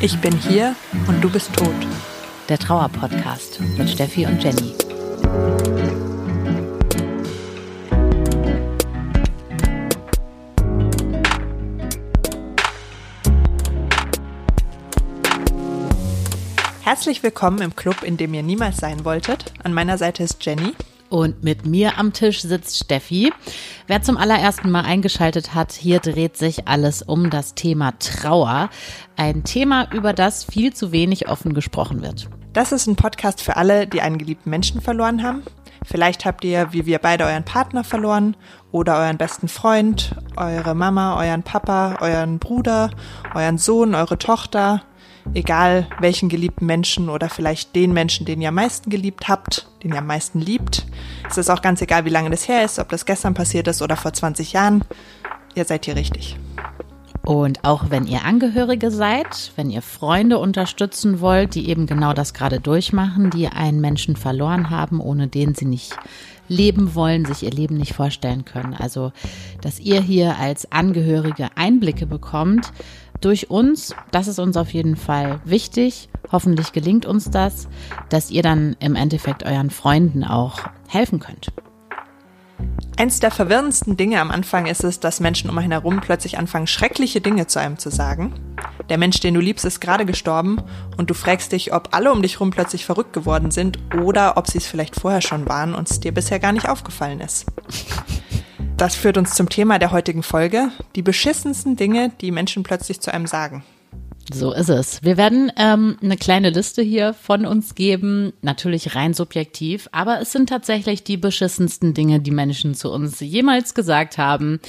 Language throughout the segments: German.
Ich bin hier und du bist tot. Der Trauer-Podcast mit Steffi und Jenny. Herzlich willkommen im Club, in dem ihr niemals sein wolltet. An meiner Seite ist Jenny. Und mit mir am Tisch sitzt Steffi. Wer zum allerersten Mal eingeschaltet hat, hier dreht sich alles um das Thema Trauer. Ein Thema, über das viel zu wenig offen gesprochen wird. Das ist ein Podcast für alle, die einen geliebten Menschen verloren haben. Vielleicht habt ihr, wie wir beide, euren Partner verloren oder euren besten Freund, eure Mama, euren Papa, euren Bruder, euren Sohn, eure Tochter, egal welchen geliebten Menschen oder vielleicht den Menschen, den ihr am meisten geliebt habt, den ihr am meisten liebt. Es ist auch ganz egal, wie lange das her ist, ob das gestern passiert ist oder vor 20 Jahren. Ihr seid hier richtig. Und auch wenn ihr Angehörige seid, wenn ihr Freunde unterstützen wollt, die eben genau das gerade durchmachen, die einen Menschen verloren haben, ohne den sie nicht leben wollen, sich ihr Leben nicht vorstellen können. Also, dass ihr hier als Angehörige Einblicke bekommt, durch uns. Das ist uns auf jeden Fall wichtig. Hoffentlich gelingt uns das, dass ihr dann im Endeffekt euren Freunden auch helfen könnt. Eins der verwirrendsten Dinge am Anfang ist es, dass Menschen um einen herum plötzlich anfangen, schreckliche Dinge zu einem zu sagen. Der Mensch, den du liebst, ist gerade gestorben und du fragst dich, ob alle um dich herum plötzlich verrückt geworden sind oder ob sie es vielleicht vorher schon waren und es dir bisher gar nicht aufgefallen ist. Das führt uns zum Thema der heutigen Folge, die beschissensten Dinge, die Menschen plötzlich zu einem sagen. So ist es. Wir werden ähm, eine kleine Liste hier von uns geben, natürlich rein subjektiv, aber es sind tatsächlich die beschissensten Dinge, die Menschen zu uns jemals gesagt haben.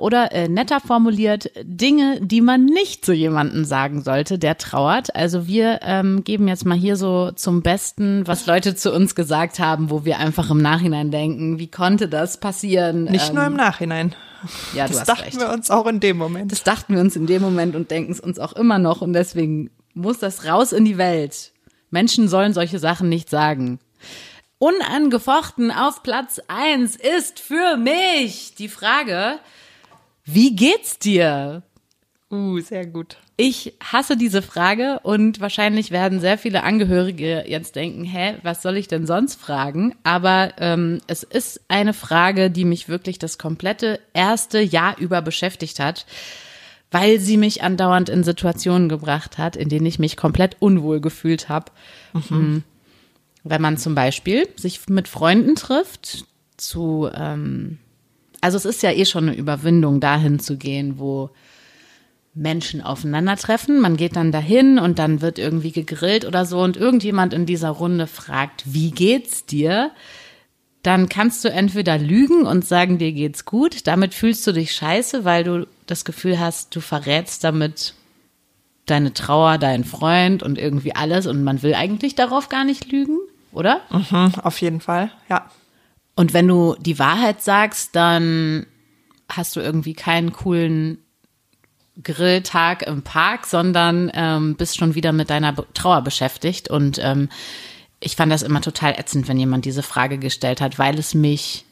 Oder äh, netter formuliert, Dinge, die man nicht zu jemandem sagen sollte, der trauert. Also wir ähm, geben jetzt mal hier so zum Besten, was Leute zu uns gesagt haben, wo wir einfach im Nachhinein denken, wie konnte das passieren? Nicht ähm, nur im Nachhinein. Ja, das dachten recht. wir uns auch in dem Moment. Das dachten wir uns in dem Moment und denken es uns auch immer noch. Und deswegen muss das raus in die Welt. Menschen sollen solche Sachen nicht sagen. Unangefochten auf Platz eins ist für mich die Frage, wie geht's dir? Uh, sehr gut. Ich hasse diese Frage und wahrscheinlich werden sehr viele Angehörige jetzt denken, hä, was soll ich denn sonst fragen? Aber ähm, es ist eine Frage, die mich wirklich das komplette erste Jahr über beschäftigt hat, weil sie mich andauernd in Situationen gebracht hat, in denen ich mich komplett unwohl gefühlt habe. Mhm. Mm. Wenn man zum Beispiel sich mit Freunden trifft, zu ähm, also es ist ja eh schon eine Überwindung, dahin zu gehen, wo Menschen aufeinandertreffen. Man geht dann dahin und dann wird irgendwie gegrillt oder so und irgendjemand in dieser Runde fragt, wie geht's dir? Dann kannst du entweder lügen und sagen, dir geht's gut. Damit fühlst du dich scheiße, weil du das Gefühl hast, du verrätst damit deine Trauer, deinen Freund und irgendwie alles und man will eigentlich darauf gar nicht lügen, oder? Mhm, auf jeden Fall, ja. Und wenn du die Wahrheit sagst, dann hast du irgendwie keinen coolen Grilltag im Park, sondern ähm, bist schon wieder mit deiner Trauer beschäftigt. Und ähm, ich fand das immer total ätzend, wenn jemand diese Frage gestellt hat, weil es mich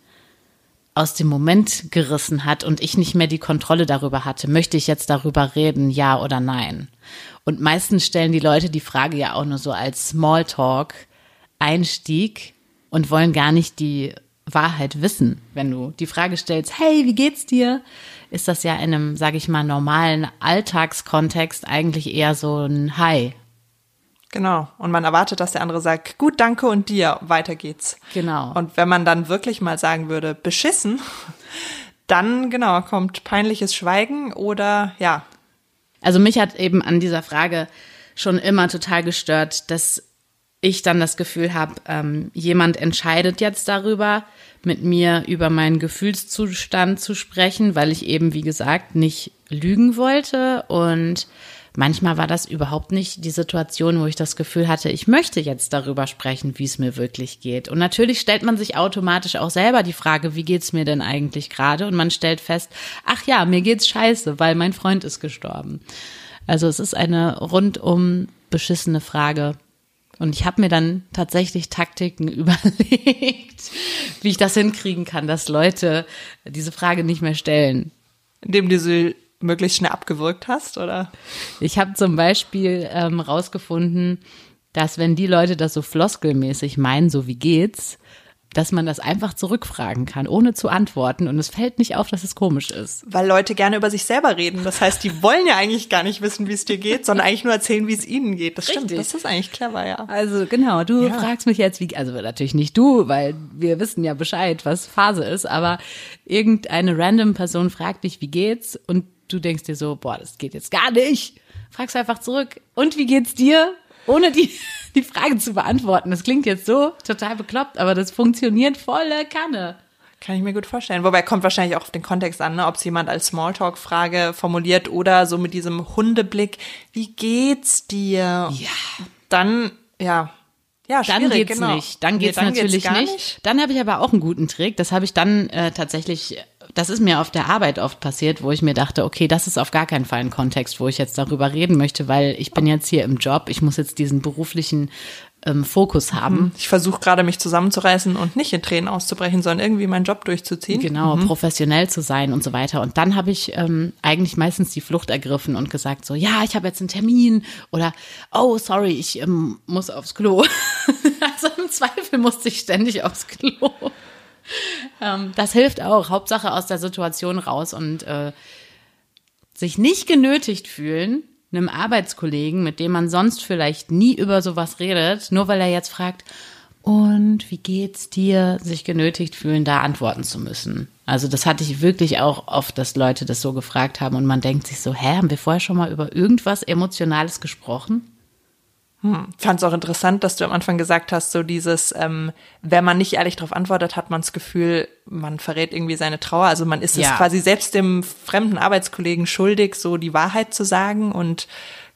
aus dem Moment gerissen hat und ich nicht mehr die Kontrolle darüber hatte. Möchte ich jetzt darüber reden, ja oder nein? Und meistens stellen die Leute die Frage ja auch nur so als Smalltalk Einstieg und wollen gar nicht die Wahrheit wissen. Wenn du die Frage stellst, hey, wie geht's dir? Ist das ja in einem, sage ich mal, normalen Alltagskontext eigentlich eher so ein Hi. Genau. Und man erwartet, dass der andere sagt, gut, danke und dir, weiter geht's. Genau. Und wenn man dann wirklich mal sagen würde, beschissen, dann genau kommt peinliches Schweigen oder ja. Also mich hat eben an dieser Frage schon immer total gestört, dass ich dann das Gefühl habe, ähm, jemand entscheidet jetzt darüber, mit mir über meinen Gefühlszustand zu sprechen, weil ich eben, wie gesagt, nicht lügen wollte. Und manchmal war das überhaupt nicht die Situation, wo ich das Gefühl hatte, ich möchte jetzt darüber sprechen, wie es mir wirklich geht. Und natürlich stellt man sich automatisch auch selber die Frage, wie geht's mir denn eigentlich gerade? Und man stellt fest, ach ja, mir geht's scheiße, weil mein Freund ist gestorben. Also es ist eine rundum beschissene Frage Und ich habe mir dann tatsächlich Taktiken überlegt, wie ich das hinkriegen kann, dass Leute diese Frage nicht mehr stellen. Indem du sie möglichst schnell abgewürgt hast, oder? Ich habe zum Beispiel ähm, rausgefunden, dass wenn die Leute das so floskelmäßig meinen, so wie geht's, dass man das einfach zurückfragen kann, ohne zu antworten. Und es fällt nicht auf, dass es komisch ist. Weil Leute gerne über sich selber reden. Das heißt, die wollen ja eigentlich gar nicht wissen, wie es dir geht, sondern eigentlich nur erzählen, wie es ihnen geht. Das stimmt. Richtig. Das ist eigentlich clever, ja. Also genau, du Ja. fragst mich jetzt, wie, also natürlich nicht du, weil wir wissen ja Bescheid, was Phase ist, aber irgendeine random Person fragt dich, wie geht's? Und du denkst dir so, boah, das geht jetzt gar nicht. Fragst einfach zurück, und wie geht's dir? Ohne die, die Frage zu beantworten. Das klingt jetzt so total bekloppt, aber das funktioniert volle Kanne. Kann ich mir gut vorstellen. Wobei kommt wahrscheinlich auch auf den Kontext an, ne? ob es jemand als Smalltalk-Frage formuliert oder so mit diesem Hundeblick, wie geht's dir? Ja. Dann, ja. Ja, Dann schwierig, geht's genau. nicht. Dann Nee, geht's natürlich gar nicht. Dann habe ich aber auch einen guten Trick. Das habe ich dann äh, tatsächlich, das ist mir auf der Arbeit oft passiert, wo ich mir dachte, okay, das ist auf gar keinen Fall ein Kontext, wo ich jetzt darüber reden möchte, weil ich bin jetzt hier im Job, ich muss jetzt diesen beruflichen ähm, Fokus haben. Ich versuche gerade mich zusammenzureißen und nicht in Tränen auszubrechen, sondern irgendwie meinen Job durchzuziehen. Genau, professionell zu sein und so weiter. Und dann habe ich ähm, eigentlich meistens die Flucht ergriffen und gesagt so, ja, ich habe jetzt einen Termin oder oh, sorry, ich ähm, muss aufs Klo. also im Zweifel musste ich ständig aufs Klo. Ähm, das hilft auch. Hauptsache aus der Situation raus und äh, sich nicht genötigt fühlen, einem Arbeitskollegen, mit dem man sonst vielleicht nie über sowas redet, nur weil er jetzt fragt, und wie geht's dir, sich genötigt fühlen, da antworten zu müssen. Also das hatte ich wirklich auch oft, dass Leute das so gefragt haben und man denkt sich so, hä, haben wir vorher schon mal über irgendwas Emotionales gesprochen? Fand es auch interessant, dass du am Anfang gesagt hast, so dieses, ähm, wenn man nicht ehrlich darauf antwortet, hat man das Gefühl, man verrät irgendwie seine Trauer. Also man ist Ja. es quasi selbst dem fremden Arbeitskollegen schuldig, so die Wahrheit zu sagen und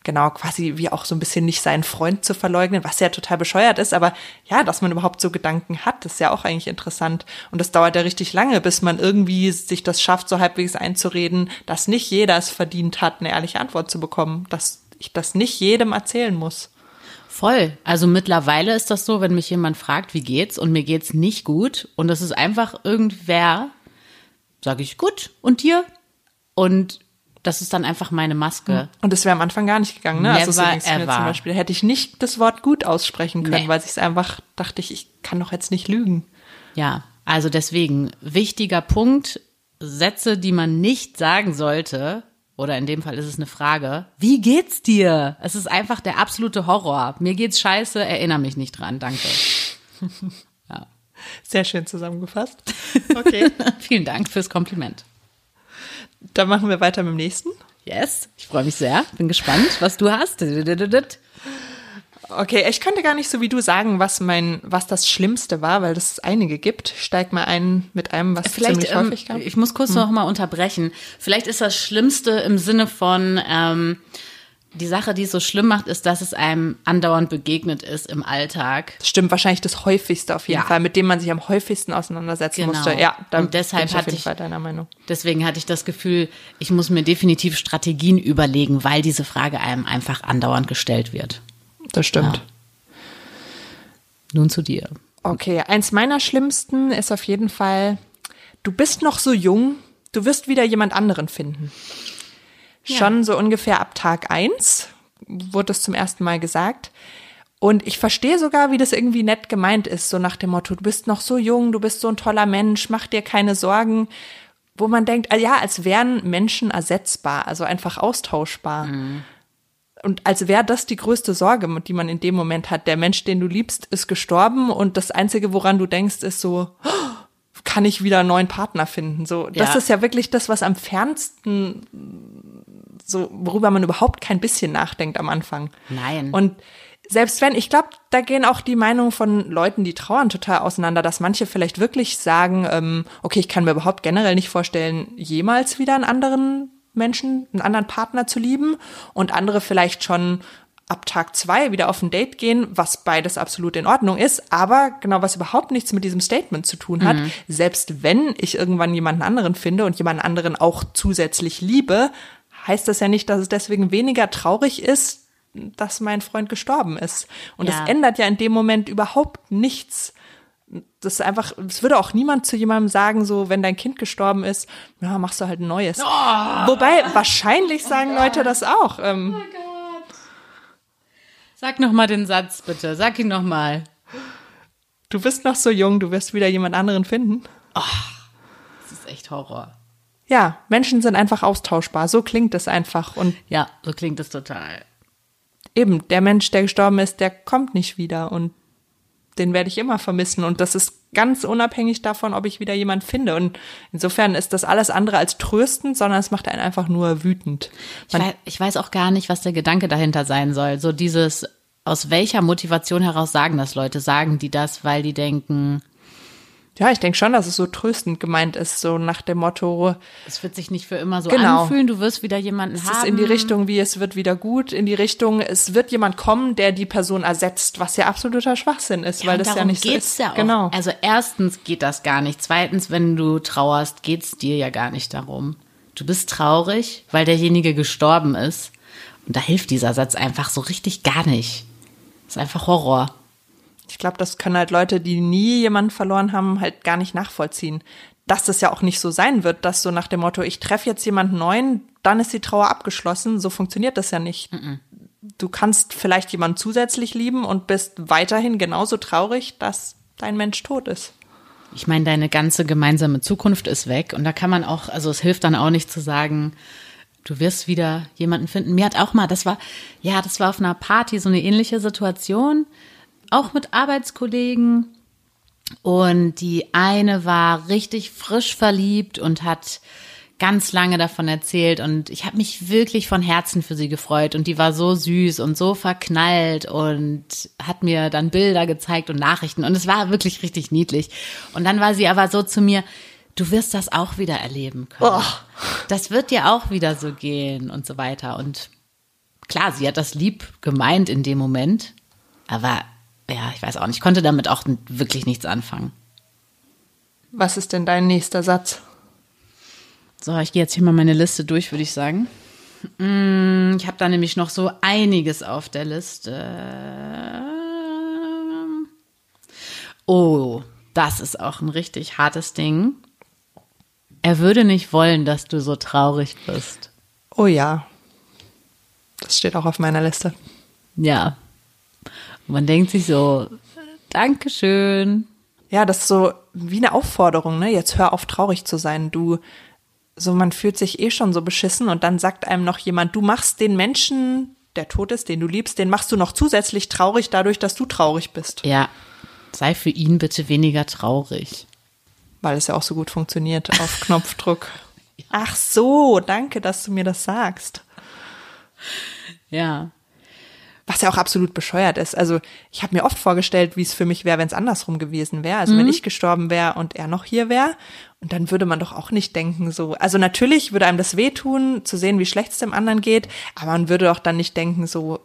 genau quasi wie auch so ein bisschen nicht seinen Freund zu verleugnen, was ja total bescheuert ist. Aber ja, dass man überhaupt so Gedanken hat, ist ja auch eigentlich interessant. Und das dauert ja richtig lange, bis man irgendwie sich das schafft, so halbwegs einzureden, dass nicht jeder es verdient hat, eine ehrliche Antwort zu bekommen, dass ich das nicht jedem erzählen muss. Voll. Also mittlerweile ist das so, wenn mich jemand fragt, wie geht's und mir geht's nicht gut und das ist einfach irgendwer, sage ich gut und dir und das ist dann einfach meine Maske. Und das wäre am Anfang gar nicht gegangen, ne? also so Never ging's mir ever. zum Beispiel. Hätte ich nicht das Wort gut aussprechen können, Nee. weil ich es einfach dachte, ich, ich kann doch jetzt nicht lügen. Ja, also deswegen wichtiger Punkt, Sätze, die man nicht sagen sollte, oder in dem Fall ist es eine Frage, wie geht's dir? Es ist einfach der absolute Horror. Mir geht's scheiße, erinnere mich nicht dran, danke. Sehr schön zusammengefasst. Okay, Vielen Dank fürs Kompliment. dann machen wir weiter mit dem nächsten. Yes, ich freue mich sehr, bin gespannt, was du hast. Okay, ich könnte gar nicht so wie du sagen, was mein, was das Schlimmste war, weil es einige gibt. Steig mal ein mit einem, was Vielleicht, ziemlich ähm, häufig kam. ich muss kurz noch mal unterbrechen. Vielleicht ist das Schlimmste im Sinne von, ähm, die Sache, die es so schlimm macht, ist, dass es einem andauernd begegnet ist im Alltag. Das stimmt wahrscheinlich das häufigste auf jeden Ja. Fall, mit dem man sich am häufigsten auseinandersetzen Genau. musste. Ja, da Und deshalb bin ich auf hatte jeden ich- Fall deiner Meinung. Deswegen hatte ich das Gefühl, ich muss mir definitiv Strategien überlegen, weil diese Frage einem einfach andauernd gestellt wird. Das stimmt. Ja. Nun zu dir. Okay, eins meiner schlimmsten ist auf jeden Fall, du bist noch so jung, du wirst wieder jemand anderen finden. Schon so ungefähr ab Tag eins wurde es zum ersten Mal gesagt. Und ich verstehe sogar, wie das irgendwie nett gemeint ist, so nach dem Motto, du bist noch so jung, du bist so ein toller Mensch, mach dir keine Sorgen. Wo man denkt, ah ja, als wären Menschen ersetzbar, also einfach austauschbar. Und als wäre das die größte Sorge, die man in dem Moment hat. Der Mensch, den du liebst, ist gestorben und das Einzige, woran du denkst, ist so, "Oh, kann ich wieder einen neuen Partner finden? So, das Ja. ist ja wirklich das, was am fernsten, so, worüber man überhaupt kein bisschen nachdenkt am Anfang. Nein. Und selbst wenn, ich glaube, da gehen auch die Meinungen von Leuten, die trauern, total auseinander, dass manche vielleicht wirklich sagen, ähm, okay, ich kann mir überhaupt generell nicht vorstellen, jemals wieder einen anderen Menschen, einen anderen Partner zu lieben und andere vielleicht schon ab Tag zwei wieder auf ein Date gehen, was beides absolut in Ordnung ist, aber genau was überhaupt nichts mit diesem Statement zu tun hat. Selbst wenn ich irgendwann jemanden anderen finde und jemanden anderen auch zusätzlich liebe, heißt das ja nicht, dass es deswegen weniger traurig ist, dass mein Freund gestorben ist. Und Ja. das ändert ja in dem Moment überhaupt nichts. Das ist einfach, es würde auch niemand zu jemandem sagen, so, wenn dein Kind gestorben ist, ja, machst du halt ein neues. Wobei, wahrscheinlich sagen Leute das auch. Ähm, Sag noch mal den Satz bitte. Sag ihn noch mal. du bist noch so jung, du wirst wieder jemand anderen finden. Das ist echt Horror. Ja, Menschen sind einfach austauschbar. So klingt es einfach. Und Ja, so klingt es total. eben, der Mensch, der gestorben ist, der kommt nicht wieder. Und den werde ich immer vermissen. Und das ist ganz unabhängig davon, ob ich wieder jemand finde. Und insofern ist das alles andere als tröstend, sondern es macht einen einfach nur wütend. Ich weiß, ich weiß auch gar nicht, was der Gedanke dahinter sein soll. So dieses, aus welcher Motivation heraus sagen das Leute? Sagen die das, weil die denken, Ja, ich denke schon, dass es so tröstend gemeint ist, so nach dem Motto, es wird sich nicht für immer so Genau. anfühlen, du wirst wieder jemanden es haben. ist in die Richtung, wie es wird wieder gut, in die Richtung, es wird jemand kommen, der die Person ersetzt, was ja absoluter Schwachsinn ist, weil und das ja nicht so ist. Ja auch. Genau. Also erstens geht das gar nicht. Zweitens, wenn du trauerst, geht's dir ja gar nicht darum. Du bist traurig, weil derjenige gestorben ist. Und da hilft dieser Satz einfach so richtig gar nicht. ist einfach Horror. Ich glaube, das können halt Leute, die nie jemanden verloren haben, halt gar nicht nachvollziehen. Dass das ja auch nicht so sein wird, dass so nach dem Motto, ich treffe jetzt jemanden neuen, dann ist die Trauer abgeschlossen. So funktioniert das ja nicht. Du kannst vielleicht jemanden zusätzlich lieben und bist weiterhin genauso traurig, dass dein Mensch tot ist. Ich meine, deine ganze gemeinsame Zukunft ist weg und da kann man auch, also es hilft dann auch nicht zu sagen, du wirst wieder jemanden finden. Mir hat auch mal, das war, ja, das war auf einer Party so eine ähnliche Situation, auch mit Arbeitskollegen. Und die eine war richtig frisch verliebt und hat ganz lange davon erzählt. Und ich habe mich wirklich von Herzen für sie gefreut. Und die war so süß und so verknallt und hat mir dann Bilder gezeigt und Nachrichten. Und es war wirklich richtig niedlich. Und dann war sie aber so zu mir, du wirst das auch wieder erleben können. Das wird dir auch wieder so gehen und so weiter. Und klar, sie hat das lieb gemeint in dem Moment, aber ja, ich weiß auch nicht, ich konnte damit auch wirklich nichts anfangen. Was ist denn dein nächster Satz? So, ich gehe jetzt hier mal meine Liste durch, würde ich sagen. Mm, Ich habe da nämlich noch so einiges auf der Liste. Oh, das ist auch ein richtig hartes Ding. Er würde nicht wollen, dass du so traurig bist. Oh ja. Das steht auch auf meiner Liste. Ja. Man denkt sich so, Dankeschön. Ja, das ist so wie eine Aufforderung, ne? Jetzt hör auf, traurig zu sein. Du, so man fühlt sich eh schon so beschissen und dann sagt einem noch jemand, du machst den Menschen, der tot ist, den du liebst, den machst du noch zusätzlich traurig dadurch, dass du traurig bist. Ja, sei für ihn bitte weniger traurig. Weil es ja auch so gut funktioniert auf Knopfdruck. Ach so, danke, dass du mir das sagst. Ja. Was ja auch absolut bescheuert ist. Also ich habe mir oft vorgestellt, wie es für mich wäre, wenn es andersrum gewesen wäre. Also wenn ich gestorben wäre und er noch hier wäre. Und dann würde man doch auch nicht denken so. Also natürlich würde einem das wehtun, zu sehen, wie schlecht es dem anderen geht. Aber man würde doch dann nicht denken so,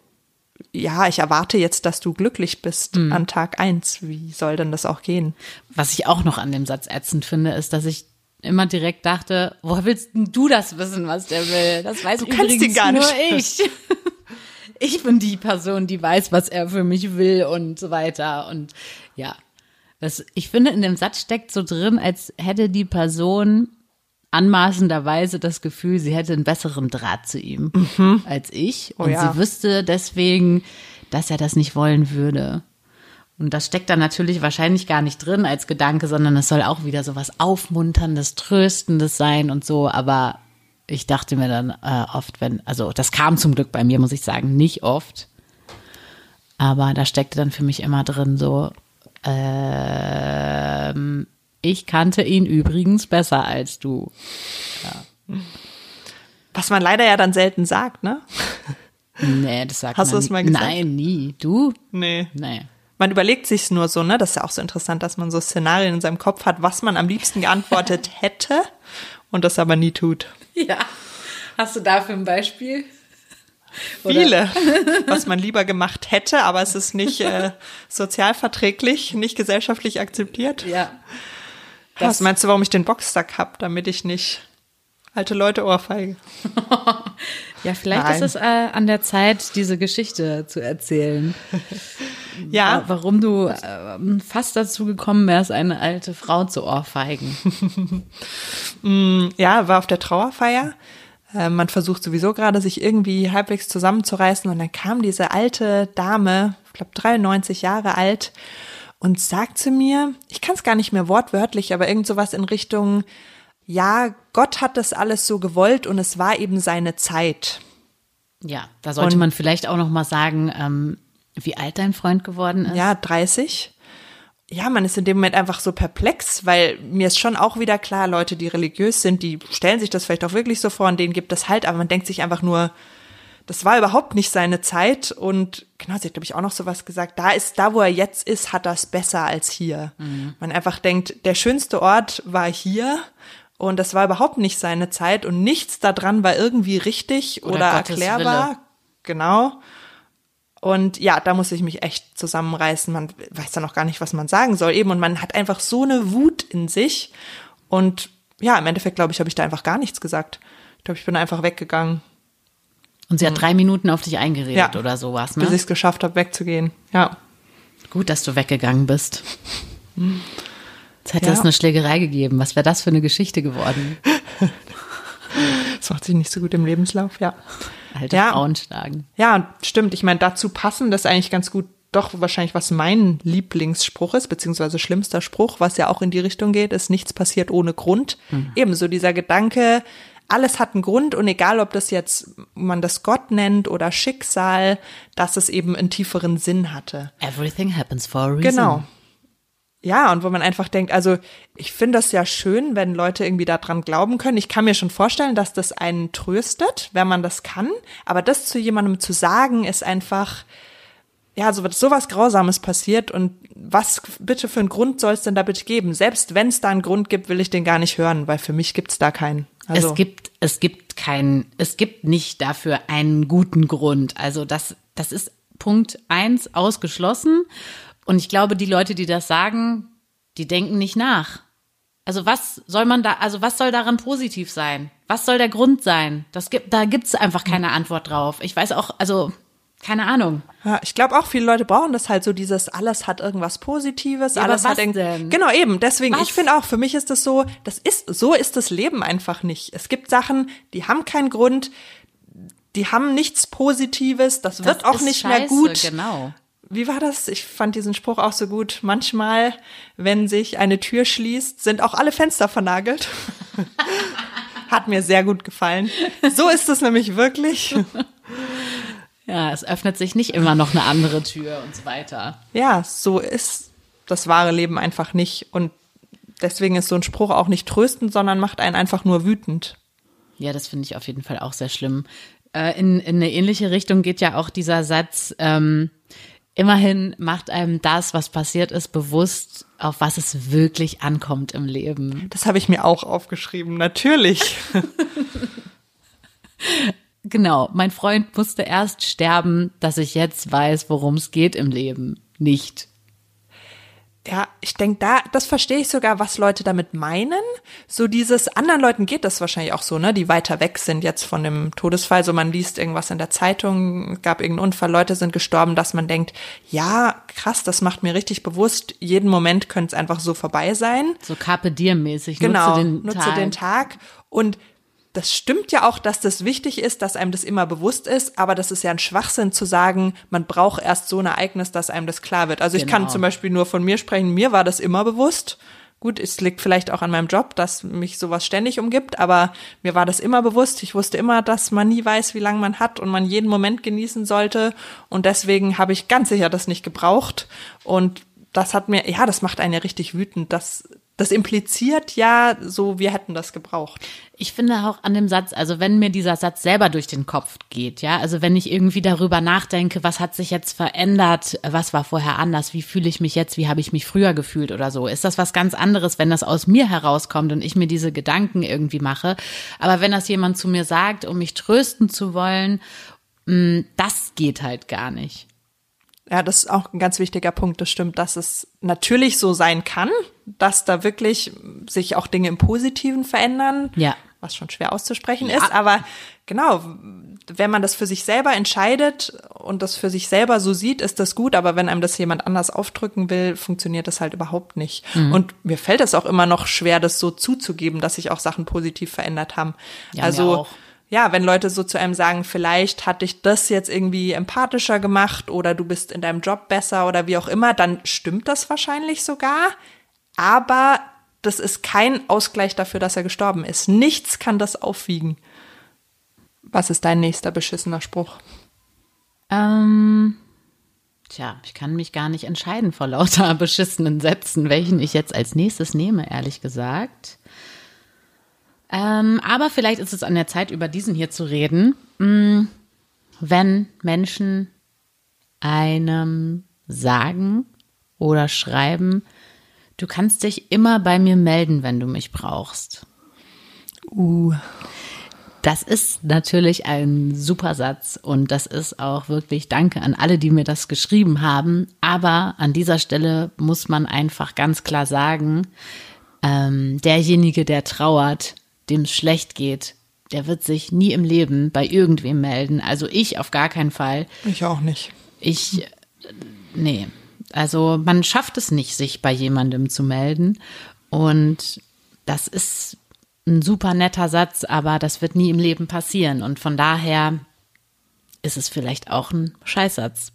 ja, ich erwarte jetzt, dass du glücklich bist an Tag eins. Wie soll denn das auch gehen? Was ich auch noch an dem Satz ätzend finde, ist, dass ich immer direkt dachte, woher willst denn du das wissen, was der will? Das weiß Du kannst ihn übrigens gar nur nicht. ich. Ich bin die Person, die weiß, was er für mich will und so weiter. Und ja, das, ich finde, in dem Satz steckt so drin, als hätte die Person anmaßenderweise das Gefühl, sie hätte einen besseren Draht zu ihm als ich. Oh und ja. sie wüsste deswegen, dass er das nicht wollen würde. Und das steckt dann natürlich wahrscheinlich gar nicht drin als Gedanke, sondern es soll auch wieder so was Aufmunterndes, Tröstendes sein und so. Aber ich dachte mir dann äh, oft, wenn, also das kam zum Glück bei mir, muss ich sagen, nicht oft. Aber da steckte dann für mich immer drin so, ähm, ich kannte ihn übrigens besser als du. Was man leider ja dann selten sagt, ne? Nee, das sagt Hast du man es mal nie. gesagt? Nein, nie. Du? Nee. Nee. Man überlegt sich's nur so, ne? Das ist ja auch so interessant, dass man so Szenarien in seinem Kopf hat, was man am liebsten geantwortet hätte und das aber nie tut. Ja. Hast du dafür ein Beispiel? Viele, was man lieber gemacht hätte, aber es ist nicht äh, sozialverträglich, nicht gesellschaftlich akzeptiert. Ja. Was meinst du, warum ich den Boxsack hab, damit ich nicht Alte Leute Ohrfeige. Ja, vielleicht Nein. ist es äh, an der Zeit, diese Geschichte zu erzählen. Ja, Warum du äh, fast dazu gekommen wärst, eine alte Frau zu ohrfeigen. ja, war auf der Trauerfeier. Äh, Man versucht sowieso gerade, sich irgendwie halbwegs zusammenzureißen. Und dann kam diese alte Dame, ich glaube 93 Jahre alt, und sagt zu mir, ich kann es gar nicht mehr wortwörtlich, aber irgend sowas in Richtung, ja, Gott hat das alles so gewollt und es war eben seine Zeit. Ja, da sollte Und- man vielleicht auch noch mal sagen, ähm, wie alt dein Freund geworden ist. Ja, 30. Ja, man ist in dem Moment einfach so perplex, weil mir ist schon auch wieder klar, Leute, die religiös sind, die stellen sich das vielleicht auch wirklich so vor und denen gibt es halt, aber man denkt sich einfach nur, das war überhaupt nicht seine Zeit und genau, sie hat, glaube ich, auch noch sowas gesagt, da ist, da wo er jetzt ist, hat es besser als hier. Man einfach denkt, der schönste Ort war hier und das war überhaupt nicht seine Zeit und nichts daran war irgendwie richtig Oder oder, erklärbar. Wille. Genau. Und ja, da muss ich mich echt zusammenreißen. Man weiß dann auch gar nicht, was man sagen soll eben. Und man hat einfach so eine Wut in sich. Und ja, im Endeffekt, glaube ich, habe ich da einfach gar nichts gesagt. Ich glaube, ich bin einfach weggegangen, Und sie hat drei Minuten auf dich eingeredet Ja. oder sowas, bis ich ne? es geschafft habe, wegzugehen. Ja. Gut, dass du weggegangen bist. Jetzt hätte Ja. es eine Schlägerei gegeben. Was wäre das für eine Geschichte geworden? Das macht sich nicht so gut im Lebenslauf, ja. Alte Ja. Frauen schlagen. Ja, stimmt. Ich meine, dazu passen das eigentlich ganz gut doch wahrscheinlich, was mein Lieblingsspruch ist, beziehungsweise schlimmster Spruch, was ja auch in die Richtung geht, ist, nichts passiert ohne Grund. Ebenso dieser Gedanke, alles hat einen Grund und egal, ob das jetzt man das Gott nennt oder Schicksal, dass es eben einen tieferen Sinn hatte. Everything happens for a reason. Genau. Ja, und wo man einfach denkt, also ich finde das ja schön, wenn Leute irgendwie daran glauben können. Ich kann mir schon vorstellen, dass das einen tröstet, wenn man das kann. Aber das zu jemandem zu sagen, ist einfach, ja, so sowas Grausames passiert und was bitte für einen Grund soll es denn da bitte geben? Selbst wenn es da einen Grund gibt, will ich den gar nicht hören, weil für mich gibt's da keinen. Also, es gibt, es gibt keinen, es gibt nicht dafür einen guten Grund. Also das, das ist Punkt eins ausgeschlossen. Und ich glaube, die Leute, die das sagen, die denken nicht nach. Also was soll man da, also was soll daran positiv sein? Was soll der Grund sein? Das gibt, da gibt's einfach keine Antwort drauf. Ich weiß auch, also keine Ahnung. Ja, ich glaube auch, viele Leute brauchen das halt so, dieses alles hat irgendwas Positives, Ja, alles hat denn? Genau, eben. Deswegen, Was? ich finde auch, für mich ist das so, das ist, so ist das Leben einfach nicht. Es gibt Sachen, die haben keinen Grund, die haben nichts Positives, das, wird Das auch ist nicht mehr scheiße, gut. Genau. Wie war das? Ich fand diesen Spruch auch so gut. Manchmal, wenn sich eine Tür schließt, sind auch alle Fenster vernagelt. Hat mir sehr gut gefallen. So ist es nämlich wirklich. Ja, es öffnet sich nicht immer noch eine andere Tür und so weiter. ja, so ist das wahre Leben einfach nicht. Und deswegen ist so ein Spruch auch nicht tröstend, sondern macht einen einfach nur wütend. Ja, das finde ich auf jeden Fall auch sehr schlimm. Äh, in, in eine ähnliche Richtung geht ja auch dieser Satz, ähm, immerhin macht einem das, was passiert ist, bewusst, auf was es wirklich ankommt im Leben. Das habe ich mir auch aufgeschrieben, natürlich. Genau, mein Freund musste erst sterben, dass ich jetzt weiß, worum es geht im Leben. Nicht. Ja, ich denke, da, das verstehe ich sogar, was Leute damit meinen. So dieses, anderen Leuten geht das wahrscheinlich auch so, ne, die weiter weg sind jetzt von dem Todesfall. So man liest irgendwas in der Zeitung, es gab irgendeinen Unfall, Leute sind gestorben, dass man denkt, ja, krass, das macht mir richtig bewusst, jeden Moment könnte es einfach so vorbei sein. So Carpe Diem-mäßig. Genau, Nutze den nutze Tag. den Tag. Und das stimmt ja auch, dass das wichtig ist, dass einem das immer bewusst ist, aber das ist ja ein Schwachsinn zu sagen, man braucht erst so ein Ereignis, dass einem das klar wird. Also ich kann Genau. zum Beispiel nur von mir sprechen, mir war das immer bewusst. Gut, es liegt vielleicht auch an meinem Job, dass mich sowas ständig umgibt, aber mir war das immer bewusst. Ich wusste immer, dass man nie weiß, wie lange man hat und man jeden Moment genießen sollte. Und deswegen habe ich ganz sicher das nicht gebraucht. Und das hat mir, ja, das macht einen ja richtig wütend. Das, das impliziert ja so, wir hätten das gebraucht. Ich finde auch an dem Satz, also wenn mir dieser Satz selber durch den Kopf geht, ja, also wenn ich irgendwie darüber nachdenke, was hat sich jetzt verändert, was war vorher anders, wie fühle ich mich jetzt, wie habe ich mich früher gefühlt oder so, ist das was ganz anderes, wenn das aus mir herauskommt und ich mir diese Gedanken irgendwie mache. Aber wenn das jemand zu mir sagt, um mich trösten zu wollen, mh, das geht halt gar nicht. Ja, das ist auch ein ganz wichtiger Punkt. Das stimmt, dass es natürlich so sein kann, dass da wirklich sich auch Dinge im Positiven verändern. Ja. was schon schwer auszusprechen ja. ist. Aber genau, wenn man das für sich selber entscheidet und das für sich selber so sieht, ist das gut. Aber wenn einem das jemand anders aufdrücken will, funktioniert das halt überhaupt nicht. Mhm. Und mir fällt es auch immer noch schwer, das so zuzugeben, dass sich auch Sachen positiv verändert haben. Ja, also ja, wenn Leute so zu einem sagen, vielleicht hat dich das jetzt irgendwie empathischer gemacht oder du bist in deinem Job besser oder wie auch immer, dann stimmt das wahrscheinlich sogar. Aber das ist kein Ausgleich dafür, dass er gestorben ist. Nichts kann das aufwiegen. Was ist dein nächster beschissener Spruch? Ähm, tja, ich kann mich gar nicht entscheiden vor lauter beschissenen Sätzen, welchen ich jetzt als nächstes nehme, ehrlich gesagt. Ähm, aber vielleicht ist es an der Zeit, über diesen hier zu reden. Hm, wenn Menschen einem sagen oder schreiben, du kannst dich immer bei mir melden, wenn du mich brauchst. Uh. Das ist natürlich ein super Satz und das ist auch wirklich Danke an alle, die mir das geschrieben haben. Aber an dieser Stelle muss man einfach ganz klar sagen, ähm, derjenige, der trauert, dem es schlecht geht, der wird sich nie im Leben bei irgendwem melden. Also ich auf gar keinen Fall. Ich auch nicht. Ich, nee. Also man schafft es nicht, sich bei jemandem zu melden. Und das ist ein super netter Satz, aber das wird nie im Leben passieren. Und von daher ist es vielleicht auch ein Scheißsatz.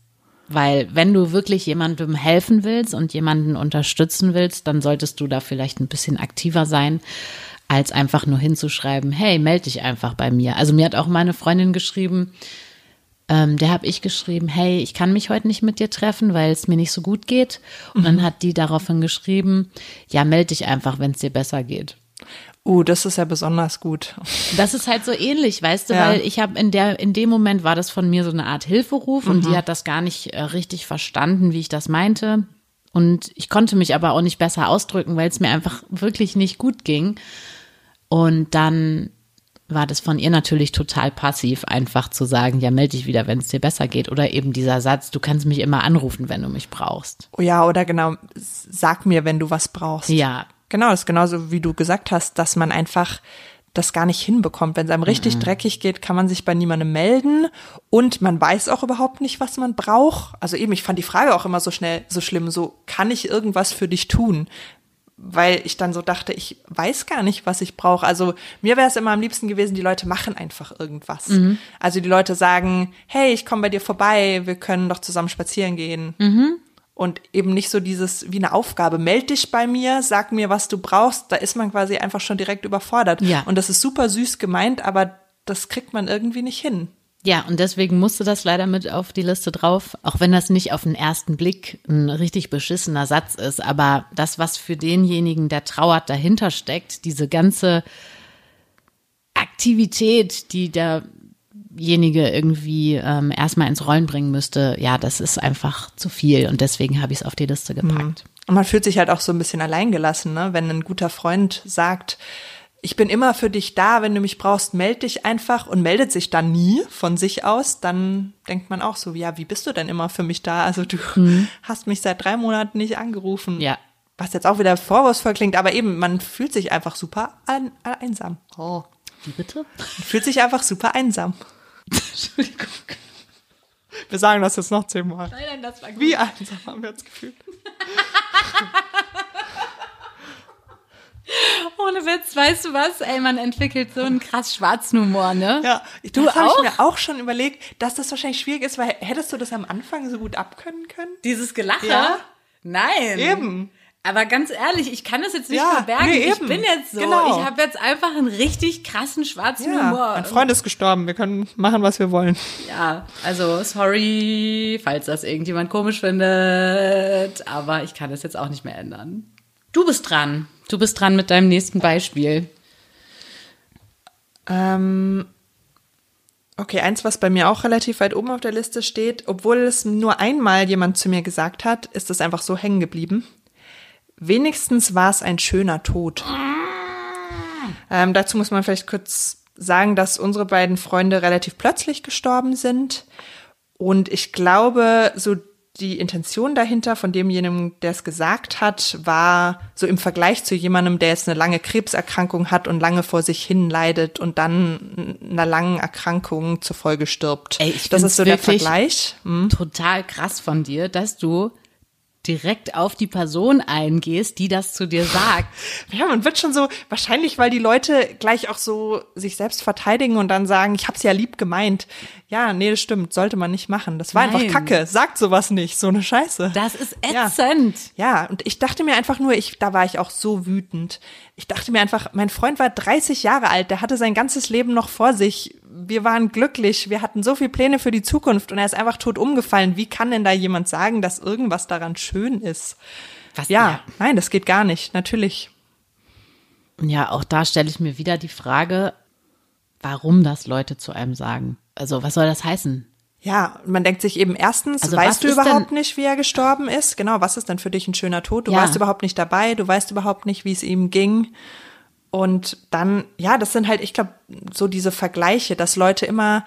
Weil wenn du wirklich jemandem helfen willst und jemanden unterstützen willst, dann solltest du da vielleicht ein bisschen aktiver sein als einfach nur hinzuschreiben, hey, melde dich einfach bei mir. Also mir hat auch meine Freundin geschrieben, ähm, der habe ich geschrieben, hey, ich kann mich heute nicht mit dir treffen, weil es mir nicht so gut geht. Und mhm. dann hat die daraufhin geschrieben, ja, melde dich einfach, wenn es dir besser geht. Uh, das ist ja besonders gut. Das ist halt so ähnlich, weißt du, ja. weil ich habe in der in dem Moment war das von mir so eine Art Hilferuf mhm. und die mhm. hat das gar nicht äh, richtig verstanden, wie ich das meinte. Und ich konnte mich aber auch nicht besser ausdrücken, weil es mir einfach wirklich nicht gut ging. Und dann war das von ihr natürlich total passiv, einfach zu sagen, ja, melde dich wieder, wenn es dir besser geht. Oder eben dieser Satz, du kannst mich immer anrufen, wenn du mich brauchst. Oh ja, oder genau, sag mir, wenn du was brauchst. Ja. Genau, das ist genauso, wie du gesagt hast, dass man einfach das gar nicht hinbekommt. Wenn es einem richtig mhm. dreckig geht, kann man sich bei niemandem melden und man weiß auch überhaupt nicht, was man braucht. Also eben, ich fand die Frage auch immer so schnell, so schlimm, so, kann ich irgendwas für dich tun? Weil ich dann so dachte, ich weiß gar nicht, was ich brauche. Also mir wäre es immer am liebsten gewesen, die Leute machen einfach irgendwas. Mhm. Also die Leute sagen, hey, ich komme bei dir vorbei, wir können doch zusammen spazieren gehen. Mhm. Und eben nicht so dieses wie eine Aufgabe, meld dich bei mir, sag mir, was du brauchst. Da ist man quasi einfach schon direkt überfordert. Ja. Und das ist super süß gemeint, aber das kriegt man irgendwie nicht hin. Ja, und deswegen musste das leider mit auf die Liste drauf, auch wenn das nicht auf den ersten Blick ein richtig beschissener Satz ist. Aber das, was für denjenigen, der trauert, dahinter steckt, diese ganze Aktivität, die derjenige irgendwie ähm, erstmal ins Rollen bringen müsste, ja, das ist einfach zu viel. Und deswegen habe ich es auf die Liste gepackt. Mhm. Und man fühlt sich halt auch so ein bisschen alleingelassen, ne? wenn ein guter Freund sagt, ich bin immer für dich da, wenn du mich brauchst, meld dich einfach und meldet sich dann nie von sich aus, dann denkt man auch so, ja, wie bist du denn immer für mich da? Also du mhm. hast mich seit drei Monaten nicht angerufen. Ja. Was jetzt auch wieder vorwurfsvoll klingt, aber eben, man fühlt sich einfach super ein, einsam. Oh. Wie bitte? Man fühlt sich einfach super einsam. Entschuldigung. Wir sagen das jetzt noch zehnmal. Nein, nein, das war gut. Wie einsam haben wir uns gefühlt. Ohne Witz, weißt du was? Ey, man entwickelt so einen krass schwarzen Humor, ne? Ja, du das auch? ich mir auch schon überlegt, dass das wahrscheinlich schwierig ist, weil hättest du das am Anfang so gut abkönnen können? Dieses Gelache? Ja. Nein. Eben. Aber ganz ehrlich, ich kann das jetzt nicht ja, verbergen. Nee, ich bin jetzt so. Genau. Ich habe jetzt einfach einen richtig krassen schwarzen ja, Humor. Mein Freund ist gestorben. Wir können machen, was wir wollen. Ja, also sorry, falls das irgendjemand komisch findet. Aber ich kann das jetzt auch nicht mehr ändern. Du bist dran. Du bist dran mit deinem nächsten Beispiel. Ähm, okay, eins, was bei mir auch relativ weit oben auf der Liste steht, obwohl es nur einmal jemand zu mir gesagt hat, ist es einfach so hängen geblieben. Wenigstens war es ein schöner Tod. Ähm, dazu muss man vielleicht kurz sagen, dass unsere beiden Freunde relativ plötzlich gestorben sind. Und ich glaube, so die Intention dahinter von demjenigen, der es gesagt hat, war so im Vergleich zu jemandem, der jetzt eine lange Krebserkrankung hat und lange vor sich hin leidet und dann einer langen Erkrankung zur Folge stirbt. Ey, ich das ist so der Vergleich. Hm. Total krass von dir, dass du direkt auf die Person eingehst, die das zu dir sagt. Ja, man wird schon so, wahrscheinlich, weil die Leute gleich auch so sich selbst verteidigen und dann sagen, ich hab's ja lieb gemeint. Ja, nee, das stimmt, sollte man nicht machen. Das war Nein. einfach Kacke. Sagt sowas nicht, so eine Scheiße. Das ist Ja. ätzend. Ja, und ich dachte mir einfach nur, ich, da war ich auch so wütend. Ich dachte mir einfach, mein Freund war 30 Jahre alt, der hatte sein ganzes Leben noch vor sich. Wir waren glücklich, wir hatten so viele Pläne für die Zukunft und er ist einfach tot umgefallen. Wie kann denn da jemand sagen, dass irgendwas daran schön ist? Was, Ja, nein, das geht gar nicht, natürlich. Ja, auch da stelle ich mir wieder die Frage, warum das Leute zu einem sagen. Also, was soll das heißen? Ja, man denkt sich eben erstens, Also weißt du überhaupt denn- nicht, wie er gestorben ist? Genau, was ist denn für dich ein schöner Tod? Du Ja. warst überhaupt nicht dabei, du weißt überhaupt nicht, wie es ihm ging. Und dann, ja, das sind halt, ich glaube, so diese Vergleiche, dass Leute immer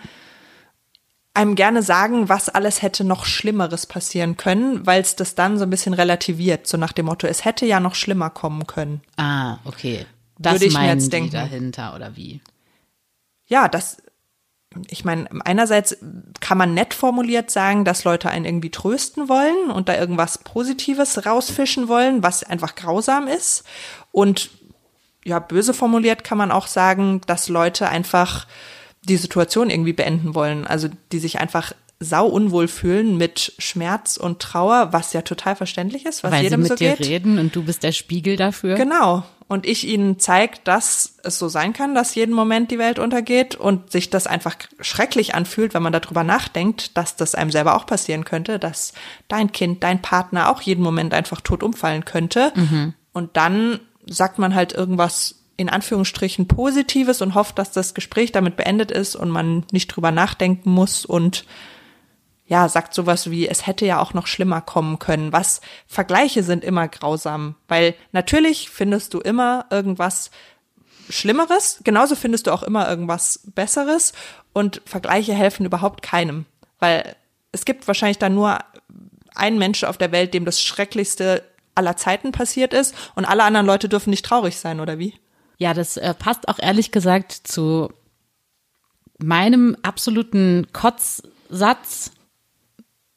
einem gerne sagen, was alles hätte noch Schlimmeres passieren können, weil es das dann so ein bisschen relativiert, so nach dem Motto, es hätte ja noch schlimmer kommen können. Ah, okay. Das Würde ich mir jetzt denken. dahinter oder wie? ja, das, ich meine, einerseits kann man nett formuliert sagen, dass Leute einen irgendwie trösten wollen und da irgendwas Positives rausfischen wollen, was einfach grausam ist. Und ja, böse formuliert kann man auch sagen, dass Leute einfach die Situation irgendwie beenden wollen. Also die sich einfach sau unwohl fühlen mit Schmerz und Trauer, was ja total verständlich ist, was Weil sie jedem mit so dir geht. reden und du bist der Spiegel dafür. Genau. Und ich ihnen zeige, dass es so sein kann, dass jeden Moment die Welt untergeht und sich das einfach schrecklich anfühlt, wenn man darüber nachdenkt, dass das einem selber auch passieren könnte, dass dein Kind, dein Partner auch jeden Moment einfach tot umfallen könnte. Und dann sagt man halt irgendwas in Anführungsstrichen Positives und hofft, dass das Gespräch damit beendet ist und man nicht drüber nachdenken muss und ja, sagt sowas wie, es hätte ja auch noch schlimmer kommen können. Was Vergleiche sind immer grausam, weil natürlich findest du immer irgendwas Schlimmeres, genauso findest du auch immer irgendwas Besseres und Vergleiche helfen überhaupt keinem, weil es gibt wahrscheinlich dann nur einen Menschen auf der Welt, dem das Schrecklichste aller Zeiten passiert ist und alle anderen Leute dürfen nicht traurig sein, oder wie? Ja, das äh, passt auch ehrlich gesagt zu meinem absoluten Kotzsatz.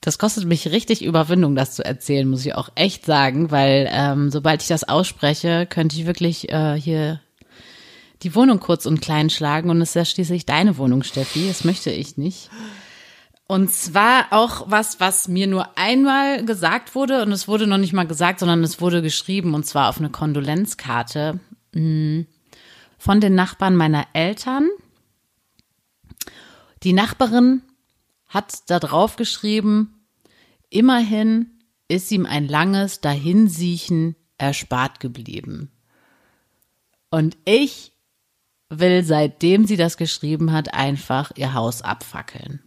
Das kostet mich richtig Überwindung, das zu erzählen, muss ich auch echt sagen, weil ähm, sobald ich das ausspreche, könnte ich wirklich äh, hier die Wohnung kurz und klein schlagen und es ist ja schließlich deine Wohnung, Steffi. Das möchte ich nicht. Und zwar auch was, was mir nur einmal gesagt wurde und es wurde noch nicht mal gesagt, sondern es wurde geschrieben und zwar auf eine Kondolenzkarte mh, von den Nachbarn meiner Eltern. Die Nachbarin hat da drauf geschrieben, immerhin ist ihm ein langes Dahinsiechen erspart geblieben. Und ich will, seitdem sie das geschrieben hat, einfach ihr Haus abfackeln.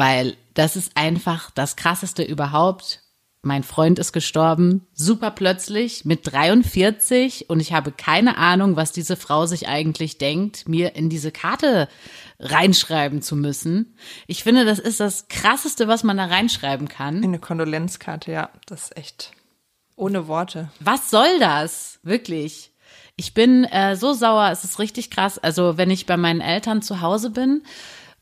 Weil das ist einfach das Krasseste überhaupt. Mein Freund ist gestorben, super plötzlich, mit 43 und ich habe keine Ahnung, was diese Frau sich eigentlich denkt, mir in diese Karte reinschreiben zu müssen. Ich finde, das ist das Krasseste, was man da reinschreiben kann. Eine Kondolenzkarte, ja, das ist echt ohne Worte. Was soll das? Wirklich. Ich bin äh, so sauer, es ist richtig krass. Also, wenn ich bei meinen Eltern zu Hause bin,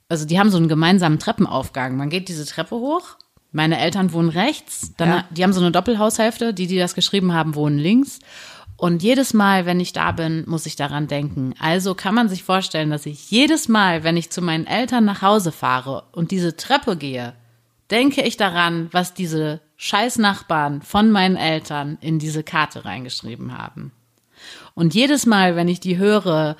also die haben so einen gemeinsamen Treppenaufgang. Man geht diese Treppe hoch. Meine Eltern wohnen rechts, dann Ja. die haben so eine Doppelhaushälfte, die, die das geschrieben haben, wohnen links. Und jedes Mal, wenn ich da bin, muss ich daran denken. Also kann man sich vorstellen, dass ich jedes Mal, wenn ich zu meinen Eltern nach Hause fahre und diese Treppe gehe, denke ich daran, was diese scheiß Nachbarn von meinen Eltern in diese Karte reingeschrieben haben. Und jedes Mal, wenn ich die höre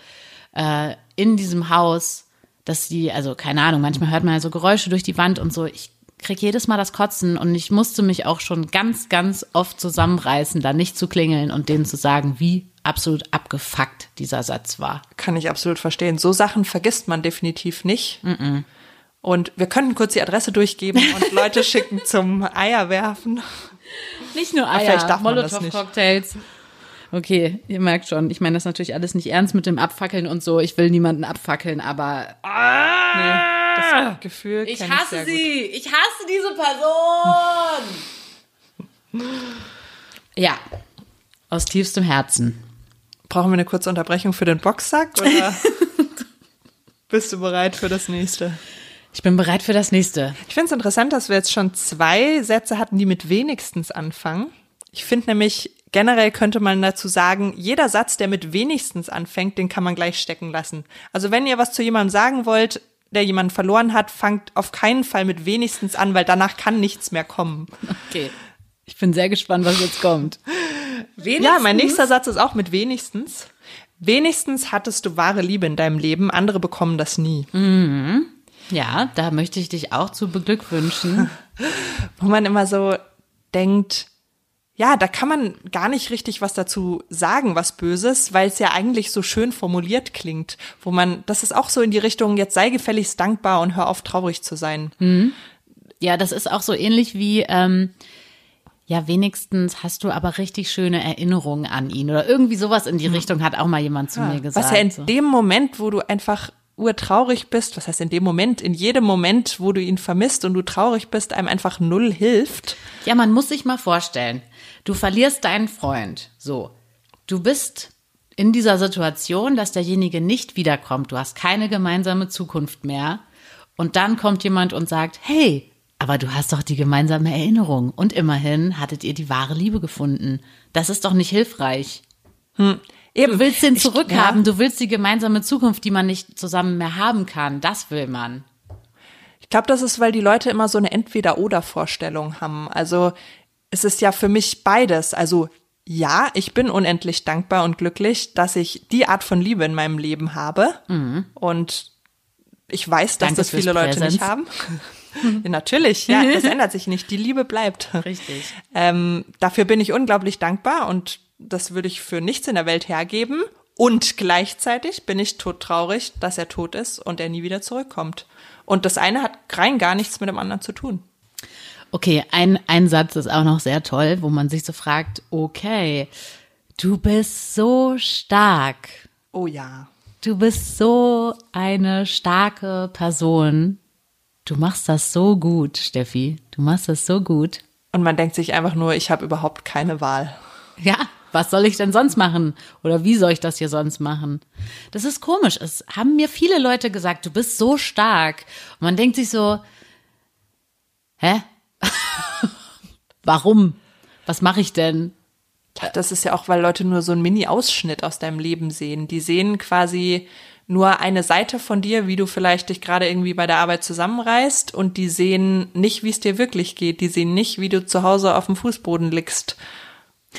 äh, in diesem Haus, dass die, also keine Ahnung, manchmal hört man ja so Geräusche durch die Wand und so, ich krieg jedes Mal das Kotzen und ich musste mich auch schon ganz, ganz oft zusammenreißen, da nicht zu klingeln und denen zu sagen, wie absolut abgefuckt dieser Satz war. Kann ich absolut verstehen. So Sachen vergisst man definitiv nicht. Und wir können kurz die Adresse durchgeben und Leute schicken zum Eier werfen. Nicht nur Eier. Molotow-Cocktails. Okay, ihr merkt schon, ich meine das natürlich alles nicht ernst mit dem Abfackeln und so. Ich will niemanden abfackeln, aber nee, Das Gefühl Ich hasse sehr sie. Ich hasse diese Person. ja, aus tiefstem Herzen. Gut. Brauchen wir eine kurze Unterbrechung für den Boxsack oder bist du bereit für das nächste? Ich bin bereit für das nächste. Ich finde es interessant, dass wir jetzt schon zwei Sätze hatten, die mit wenigstens anfangen. Ich finde nämlich, generell könnte man dazu sagen, jeder Satz, der mit wenigstens anfängt, den kann man gleich stecken lassen. Also wenn ihr was zu jemandem sagen wollt, der jemanden verloren hat, fangt auf keinen Fall mit wenigstens an, weil danach kann nichts mehr kommen. Okay. Ich bin sehr gespannt, was jetzt kommt. Wenigstens? Ja, mein nächster Satz ist auch mit wenigstens. Wenigstens hattest du wahre Liebe in deinem Leben, andere bekommen das nie. Ja, da möchte ich dich auch zu beglückwünschen. Wo man immer so denkt, ja, da kann man gar nicht richtig was dazu sagen, was Böses, weil es ja eigentlich so schön formuliert klingt, wo man, das ist auch so in die Richtung, jetzt sei gefälligst dankbar und hör auf traurig zu sein. Ja, das ist auch so ähnlich wie, ähm, ja, wenigstens hast du aber richtig schöne Erinnerungen an ihn oder irgendwie sowas in die Richtung hat auch mal jemand zu mir gesagt. Was ja in so. dem Moment, wo du einfach urtraurig bist, was heißt in dem Moment, in jedem Moment, wo du ihn vermisst und du traurig bist, einem einfach null hilft. Ja, man muss sich mal vorstellen, du verlierst deinen Freund. So, du bist in dieser Situation, dass derjenige nicht wiederkommt. Du hast keine gemeinsame Zukunft mehr. Und dann kommt jemand und sagt, hey, aber du hast doch die gemeinsame Erinnerung. Und immerhin hattet ihr die wahre Liebe gefunden. Das ist doch nicht hilfreich. Eben. Du willst den zurückhaben, ja. du willst die gemeinsame Zukunft, die man nicht zusammen mehr haben kann. Das will man. Ich glaube, das ist, weil die Leute immer so eine Entweder-Oder-Vorstellung haben. Also es ist ja für mich beides. Also ja, ich bin unendlich dankbar und glücklich, dass ich die Art von Liebe in meinem Leben habe. Und ich weiß, dass Danke das viele Leute nicht Präsens. haben. ja, natürlich, ja, das ändert sich nicht. Die Liebe bleibt. Richtig. Ähm, dafür bin ich unglaublich dankbar und das würde ich für nichts in der Welt hergeben. Und gleichzeitig bin ich todtraurig, dass er tot ist und er nie wieder zurückkommt. Und das eine hat rein gar nichts mit dem anderen zu tun. Okay, ein, ein Satz ist auch noch sehr toll, wo man sich so fragt, okay, du bist so stark. Oh ja. Du bist so eine starke Person. Du machst das so gut, Steffi. Du machst das so gut. Und man denkt sich einfach nur, ich habe überhaupt keine Wahl. Ja, was soll ich denn sonst machen? Oder wie soll ich das hier sonst machen? Das ist komisch. Es haben mir viele Leute gesagt, du bist so stark. Und man denkt sich so, hä? Warum? Was mache ich denn? Das ist ja auch, weil Leute nur so einen Mini-Ausschnitt aus deinem Leben sehen. Die sehen quasi nur eine Seite von dir, wie du vielleicht dich gerade irgendwie bei der Arbeit zusammenreißt und die sehen nicht, wie es dir wirklich geht. Die sehen nicht, wie du zu Hause auf dem Fußboden liegst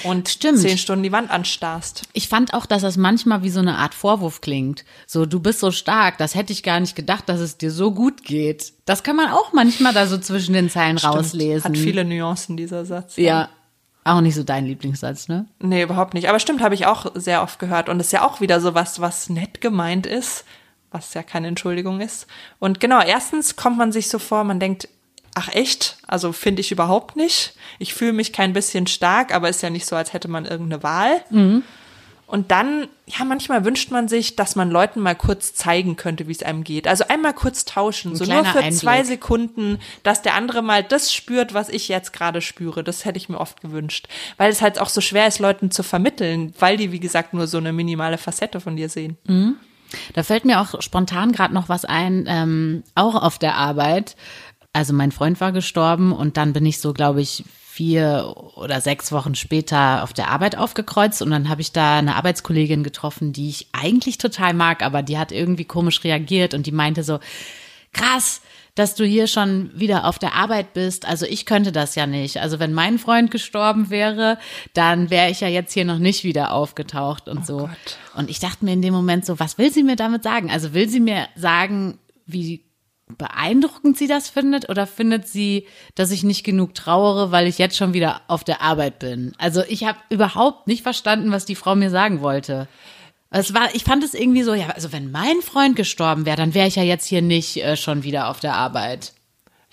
und Stimmt. zehn Stunden die Wand anstarrst. Ich fand auch, dass das manchmal wie so eine Art Vorwurf klingt. So, du bist so stark, das hätte ich gar nicht gedacht, dass es dir so gut geht. Das kann man auch manchmal da so zwischen den Zeilen rauslesen. Hat viele Nuancen, dieser Satz. ja, auch nicht so dein Lieblingssatz, ne? Nee, überhaupt nicht. Aber stimmt, habe ich auch sehr oft gehört. Und ist ja auch wieder so was, was nett gemeint ist, was ja keine Entschuldigung ist. Und genau, erstens kommt man sich so vor, man denkt, ach echt? Also finde ich überhaupt nicht. Ich fühle mich kein bisschen stark, aber ist ja nicht so, als hätte man irgendeine Wahl. Und dann, ja, manchmal wünscht man sich, dass man Leuten mal kurz zeigen könnte, wie es einem geht. Also einmal kurz tauschen, so nur für Einblick. zwei Sekunden, dass der andere mal das spürt, was ich jetzt gerade spüre. Das hätte ich mir oft gewünscht. Weil es halt auch so schwer ist, Leuten zu vermitteln, weil die, wie gesagt, nur so eine minimale Facette von dir sehen. Da fällt mir auch spontan gerade noch was ein, ähm, auch auf der Arbeit. Also mein Freund war gestorben und dann bin ich so, glaube ich, vier oder sechs Wochen später auf der Arbeit aufgekreuzt und dann habe ich da eine Arbeitskollegin getroffen, die ich eigentlich total mag, aber die hat irgendwie komisch reagiert und die meinte so, krass, dass du hier schon wieder auf der Arbeit bist. Also ich könnte das ja nicht. Also wenn mein Freund gestorben wäre, dann wäre ich ja jetzt hier noch nicht wieder aufgetaucht und so. Gott. Und ich dachte mir in dem Moment so, was will sie mir damit sagen? Also will sie mir sagen, wie beeindruckend sie das findet oder findet sie, dass ich nicht genug trauere, weil ich jetzt schon wieder auf der Arbeit bin? Also ich habe überhaupt nicht verstanden, was die Frau mir sagen wollte. Es war, ich fand es irgendwie so, ja, also wenn mein Freund gestorben wäre, dann wäre ich ja jetzt hier nicht äh, schon wieder auf der Arbeit.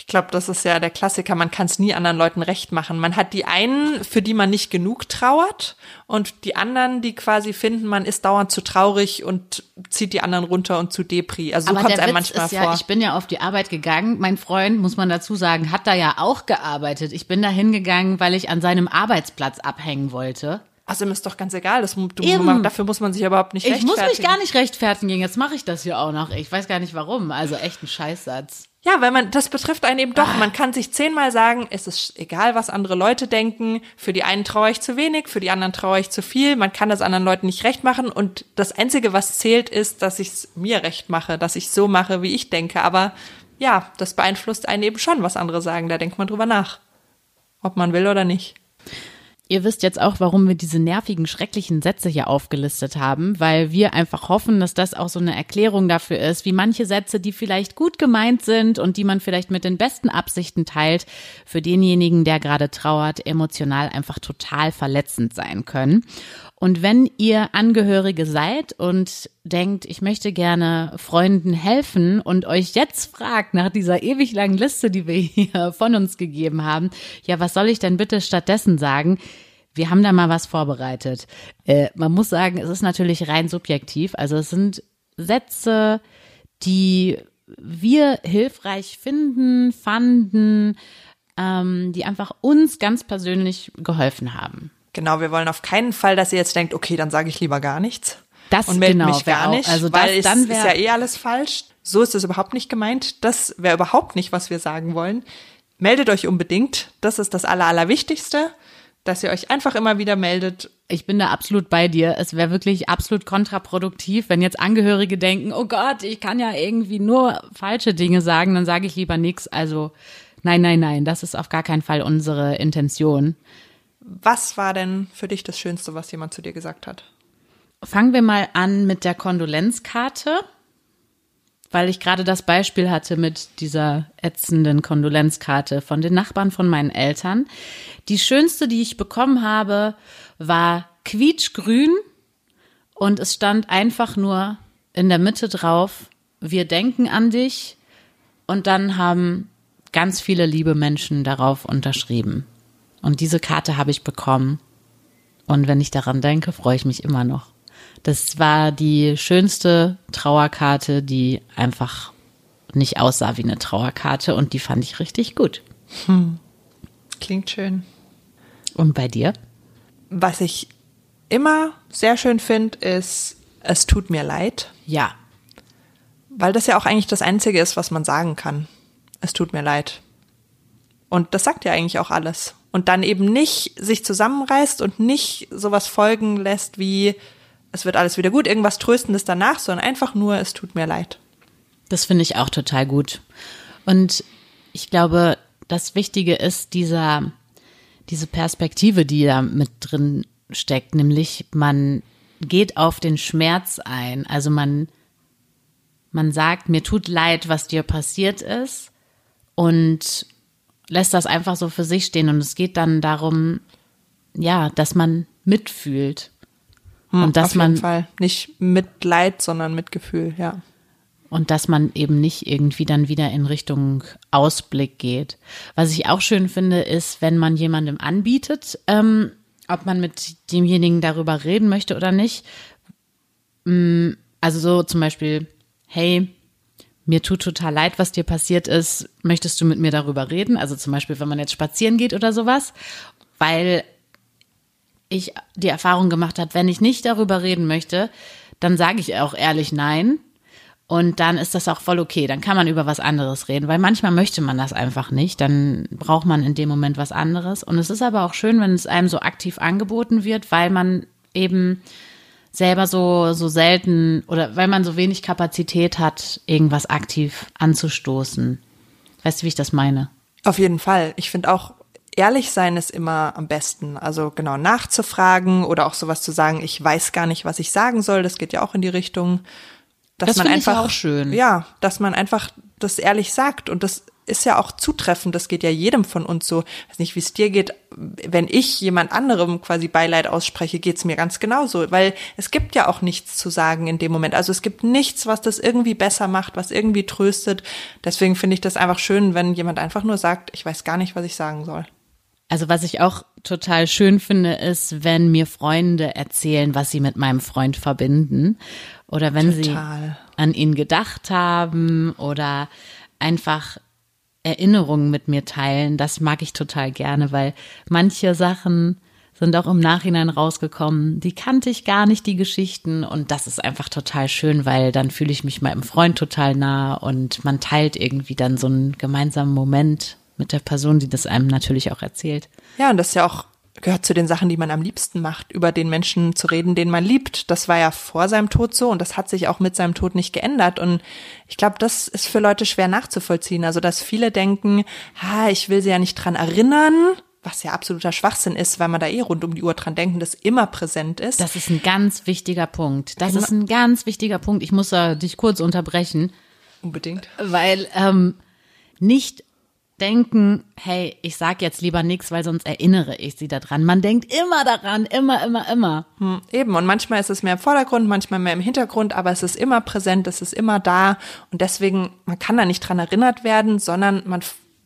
Ich glaube, das ist ja der Klassiker. Man kann es nie anderen Leuten recht machen. Man hat die einen, für die man nicht genug trauert und die anderen, die quasi finden, man ist dauernd zu traurig und zieht die anderen runter und zu Depri. Also so kommt es einem manchmal ist vor. Ja, ich bin ja auf die Arbeit gegangen. Mein Freund, muss man dazu sagen, hat da ja auch gearbeitet. Ich bin da hingegangen, weil ich an seinem Arbeitsplatz abhängen wollte. Also mir ist doch ganz egal. Das, du, Eben. dafür muss man sich überhaupt nicht Ich muss rechtfertigen. mich gar nicht rechtfertigen. Jetzt mache ich das hier auch noch. Ich weiß gar nicht warum. Also echt ein Scheißsatz. Ja, weil man, das betrifft einen eben doch. Man kann sich zehnmal sagen, es ist egal, was andere Leute denken. Für die einen traue ich zu wenig, für die anderen traue ich zu viel. Man kann das anderen Leuten nicht recht machen. Und das Einzige, was zählt, ist, dass ich es mir recht mache, dass ich so mache, wie ich denke. Aber ja, das beeinflusst einen eben schon, was andere sagen. Da denkt man drüber nach. Ob man will oder nicht. Ihr wisst jetzt auch, warum wir diese nervigen, schrecklichen Sätze hier aufgelistet haben, weil wir einfach hoffen, dass das auch so eine Erklärung dafür ist, wie manche Sätze, die vielleicht gut gemeint sind und die man vielleicht mit den besten Absichten teilt, für denjenigen, der gerade trauert, emotional einfach total verletzend sein können. Und wenn ihr Angehörige seid und denkt, ich möchte gerne Freunden helfen und euch jetzt fragt nach dieser ewig langen Liste, die wir hier von uns gegeben haben, ja, was soll ich denn bitte stattdessen sagen? Wir haben da mal was vorbereitet. Äh, man muss sagen, es ist natürlich rein subjektiv. Also es sind Sätze, die wir hilfreich finden, fanden, ähm, die einfach uns ganz persönlich geholfen haben. Genau, wir wollen auf keinen Fall, dass ihr jetzt denkt, okay, dann sage ich lieber gar nichts. Das und melde genau, mich gar auch- nicht, also weil das- es dann ist ja eh alles falsch. So ist es überhaupt nicht gemeint. Das wäre überhaupt nicht, was wir sagen wollen. Meldet euch unbedingt. Das ist das Aller, Allerwichtigste, dass ihr euch einfach immer wieder meldet. Ich bin da absolut bei dir. Es wäre wirklich absolut kontraproduktiv, wenn jetzt Angehörige denken, oh Gott, ich kann ja irgendwie nur falsche Dinge sagen, dann sage ich lieber nichts. Also nein, nein, nein, das ist auf gar keinen Fall unsere Intention. Was war denn für dich das Schönste, was jemand zu dir gesagt hat? Fangen wir mal an mit der Kondolenzkarte, weil ich gerade das Beispiel hatte mit dieser ätzenden Kondolenzkarte von den Nachbarn von meinen Eltern. Die schönste, die ich bekommen habe, war quietschgrün und es stand einfach nur in der Mitte drauf, wir denken an dich und dann haben ganz viele liebe Menschen darauf unterschrieben. Und diese Karte habe ich bekommen. Und wenn ich daran denke, freue ich mich immer noch. Das war die schönste Trauerkarte, die einfach nicht aussah wie eine Trauerkarte und die fand ich richtig gut. Klingt schön. Und bei dir? Was ich immer sehr schön finde, ist, es tut mir leid, Ja. weil das ja auch eigentlich das Einzige ist, was man sagen kann. Es tut mir leid. Und das sagt ja eigentlich auch alles. Und dann eben nicht sich zusammenreißt und nicht sowas folgen lässt wie, es wird alles wieder gut, irgendwas Tröstendes danach, sondern einfach nur, es tut mir leid. Das finde ich auch total gut. Und ich glaube, das Wichtige ist dieser, diese Perspektive, die da mit drin steckt, nämlich man geht auf den Schmerz ein. Also man, man sagt, mir tut leid, was dir passiert ist und lässt das einfach so für sich stehen. Und es geht dann darum, ja, dass man mitfühlt. Und dass Auf jeden man Fall. Nicht Mitleid, sondern Mitgefühl, ja. und dass man eben nicht irgendwie dann wieder in Richtung Ausblick geht. Was ich auch schön finde, ist, wenn man jemandem anbietet, ähm, ob man mit demjenigen darüber reden möchte oder nicht. Mm, Also so zum Beispiel, hey, mir tut total leid, was dir passiert ist. Möchtest du mit mir darüber reden? Also zum Beispiel, wenn man jetzt spazieren geht oder sowas, weil ich die Erfahrung gemacht habe, wenn ich nicht darüber reden möchte, dann sage ich auch ehrlich nein. Und dann ist das auch voll okay. Dann kann man über was anderes reden, weil manchmal möchte man das einfach nicht. Dann braucht man in dem Moment was anderes. Und es ist aber auch schön, wenn es einem so aktiv angeboten wird, weil man eben selber so, so selten oder weil man so wenig Kapazität hat, irgendwas aktiv anzustoßen. Weißt du, wie ich das meine? Auf jeden Fall. Ich finde auch, ehrlich sein ist immer am besten. Also genau nachzufragen oder auch sowas zu sagen, ich weiß gar nicht, was ich sagen soll. Das geht ja auch in die Richtung, dass Das man finde ich einfach auch schön. Ja, dass man einfach das ehrlich sagt und das ist ja auch zutreffend, das geht ja jedem von uns so. Ich weiß nicht, wie es dir geht. Wenn ich jemand anderem quasi Beileid ausspreche, geht's mir ganz genauso, weil es gibt ja auch nichts zu sagen in dem Moment. Also es gibt nichts, was das irgendwie besser macht, was irgendwie tröstet. Deswegen finde ich das einfach schön, wenn jemand einfach nur sagt, ich weiß gar nicht, was ich sagen soll. Also was ich auch total schön finde, ist, wenn mir Freunde erzählen, was sie mit meinem Freund verbinden oder wenn total. sie an ihn gedacht haben oder einfach Erinnerungen mit mir teilen. Das mag ich total gerne, weil manche Sachen sind auch im Nachhinein rausgekommen. Die kannte ich gar nicht, die Geschichten. Und das ist einfach total schön, weil dann fühle ich mich meinem Freund total nah und man teilt irgendwie dann so einen gemeinsamen Moment mit der Person, die das einem natürlich auch erzählt. Ja, und das ist ja auch gehört zu den Sachen, die man am liebsten macht, über den Menschen zu reden, den man liebt. Das war ja vor seinem Tod so und das hat sich auch mit seinem Tod nicht geändert. Und ich glaube, das ist für Leute schwer nachzuvollziehen. Also, dass viele denken, ha, ich will sie ja nicht dran erinnern, was ja absoluter Schwachsinn ist, weil man da eh rund um die Uhr dran denken, das immer präsent ist. Das ist ein ganz wichtiger Punkt. Das ist ein ganz wichtiger Punkt. Ich muss da dich kurz unterbrechen. Unbedingt. Weil ähm, nicht denken, hey, ich sag jetzt lieber nichts, weil sonst erinnere ich sie daran. Man denkt immer daran, immer, immer, immer. Hm, eben, und manchmal ist es mehr im Vordergrund, manchmal mehr im Hintergrund, aber es ist immer präsent, es ist immer da und deswegen, man kann da nicht dran erinnert werden, sondern man,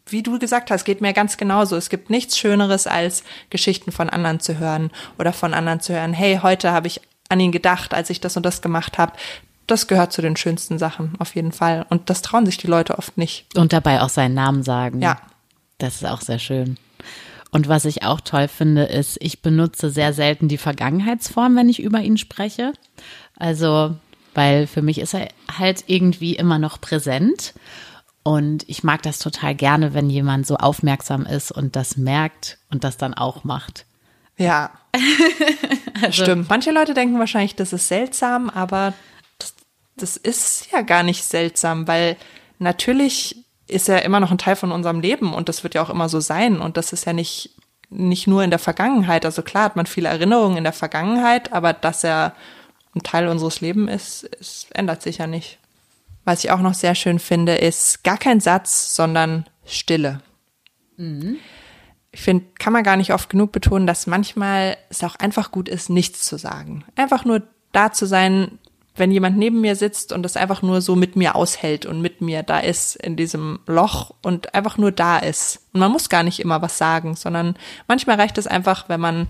wie du gesagt hast, geht mir ganz genauso. Es gibt nichts Schöneres, als Geschichten von anderen zu hören oder von anderen zu hören, hey, heute habe ich an ihn gedacht, als ich das und das gemacht habe das gehört zu den schönsten Sachen, auf jeden Fall. Und das trauen sich die Leute oft nicht. Und dabei auch seinen Namen sagen. Ja. Das ist auch sehr schön. Und was ich auch toll finde, ist, ich benutze sehr selten die Vergangenheitsform, wenn ich über ihn spreche. Also, weil für mich ist er halt irgendwie immer noch präsent. Und ich mag das total gerne, wenn jemand so aufmerksam ist und das merkt und das dann auch macht. Ja. also, Stimmt. Manche Leute denken wahrscheinlich, das ist seltsam, aber das ist ja gar nicht seltsam, weil natürlich ist er immer noch ein Teil von unserem Leben und das wird ja auch immer so sein und das ist ja nicht nicht nur in der Vergangenheit. Also klar hat man viele Erinnerungen in der Vergangenheit, aber dass er ein Teil unseres Lebens ist, es ändert sich ja nicht. Was ich auch noch sehr schön finde, ist gar kein Satz, sondern Stille. Mhm. Ich finde, kann man gar nicht oft genug betonen, dass manchmal es auch einfach gut ist, nichts zu sagen. Einfach nur da zu sein, wenn jemand neben mir sitzt und das einfach nur so mit mir aushält und mit mir da ist in diesem Loch und einfach nur da ist. Und man muss gar nicht immer was sagen, sondern manchmal reicht es einfach, wenn man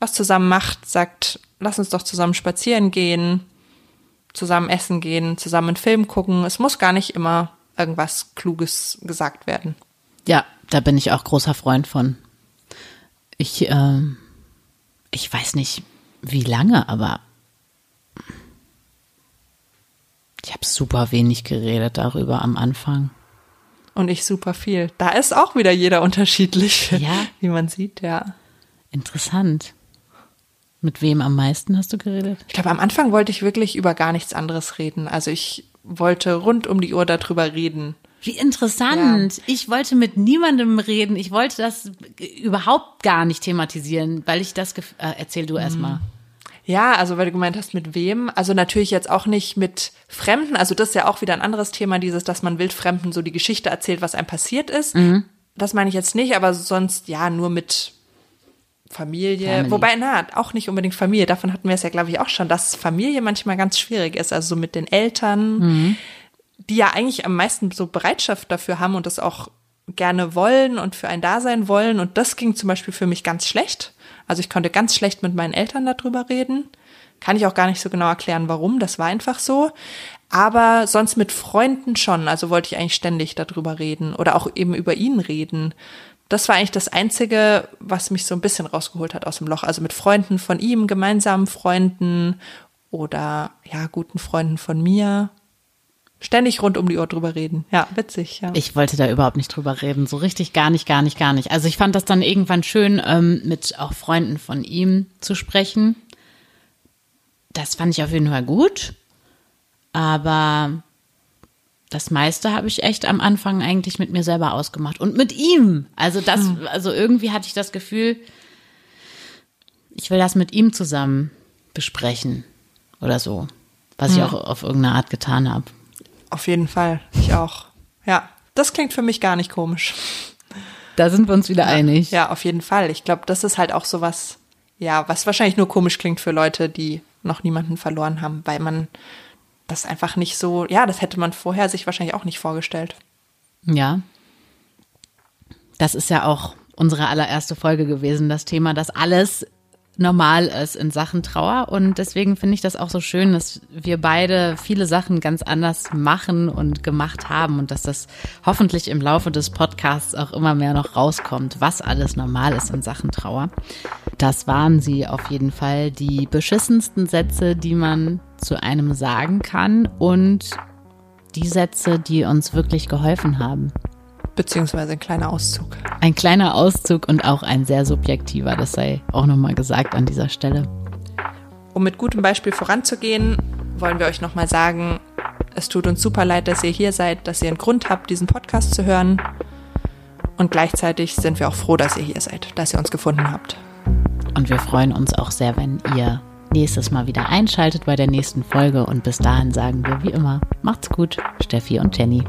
was zusammen macht, sagt, lass uns doch zusammen spazieren gehen, zusammen essen gehen, zusammen einen Film gucken. Es muss gar nicht immer irgendwas Kluges gesagt werden. Ja, da bin ich auch großer Freund von. Ich, äh, ich weiß nicht, wie lange, aber Ich habe super wenig geredet darüber am Anfang. Und ich super viel. Da ist auch wieder jeder unterschiedlich, ja. wie man sieht, ja. Interessant. Mit wem am meisten hast du geredet? Ich glaube, am Anfang wollte ich wirklich über gar nichts anderes reden. Also ich wollte rund um die Uhr darüber reden. Wie interessant. Ja. Ich wollte mit niemandem reden. Ich wollte das überhaupt gar nicht thematisieren, weil ich das, äh, erzähl du erst mal. Ja, also weil du gemeint hast, mit wem? Also natürlich jetzt auch nicht mit Fremden. Also das ist ja auch wieder ein anderes Thema, dieses, dass man Wildfremden so die Geschichte erzählt, was einem passiert ist. Mhm. Das meine ich jetzt nicht, aber sonst ja nur mit Familie. Family. Wobei, na, auch nicht unbedingt Familie. Davon hatten wir es ja, glaube ich, auch schon, dass Familie manchmal ganz schwierig ist. Also so mit den Eltern, mhm. die ja eigentlich am meisten so Bereitschaft dafür haben und das auch gerne wollen und für ein Dasein wollen. Und das ging zum Beispiel für mich ganz schlecht. Also ich konnte ganz schlecht mit meinen Eltern darüber reden. Kann ich auch gar nicht so genau erklären, warum. Das war einfach so. Aber sonst mit Freunden schon. Also wollte ich eigentlich ständig darüber reden oder auch eben über ihn reden. Das war eigentlich das Einzige, was mich so ein bisschen rausgeholt hat aus dem Loch. Also mit Freunden von ihm, gemeinsamen Freunden oder ja, guten Freunden von mir ständig rund um die Uhr drüber reden. Ja, witzig, ja. Ich wollte da überhaupt nicht drüber reden. So richtig gar nicht, gar nicht, gar nicht. Also ich fand das dann irgendwann schön, ähm, mit auch Freunden von ihm zu sprechen. Das fand ich auf jeden Fall gut. Aber das meiste habe ich echt am Anfang eigentlich mit mir selber ausgemacht. Und mit ihm. Also das, hm. also irgendwie hatte ich das Gefühl, ich will das mit ihm zusammen besprechen. Oder so. Was hm. ich auch auf irgendeine Art getan habe. Auf jeden Fall. Ich auch. Ja. Das klingt für mich gar nicht komisch. Da sind wir uns wieder einig. Ja, auf jeden Fall. Ich glaube, das ist halt auch so was, ja, was wahrscheinlich nur komisch klingt für Leute, die noch niemanden verloren haben, weil man das einfach nicht so, ja, das hätte man vorher sich wahrscheinlich auch nicht vorgestellt. Ja. Das ist ja auch unsere allererste Folge gewesen, das Thema, dass alles normal ist in Sachen Trauer. Und deswegen finde ich das auch so schön, dass wir beide viele Sachen ganz anders machen und gemacht haben und dass das hoffentlich im Laufe des Podcasts auch immer mehr noch rauskommt, was alles normal ist in Sachen Trauer. Das waren sie auf jeden Fall die beschissensten Sätze, die man zu einem sagen kann und die Sätze, die uns wirklich geholfen haben. Beziehungsweise ein kleiner Auszug. Ein kleiner Auszug und auch ein sehr subjektiver, das sei auch nochmal gesagt an dieser Stelle. Um mit gutem Beispiel voranzugehen, wollen wir euch nochmal sagen, es tut uns super leid, dass ihr hier seid, dass ihr einen Grund habt, diesen Podcast zu hören. Und gleichzeitig sind wir auch froh, dass ihr hier seid, dass ihr uns gefunden habt. Und wir freuen uns auch sehr, wenn ihr nächstes Mal wieder einschaltet bei der nächsten Folge. Und bis dahin sagen wir wie immer, macht's gut, Steffi und Jenny.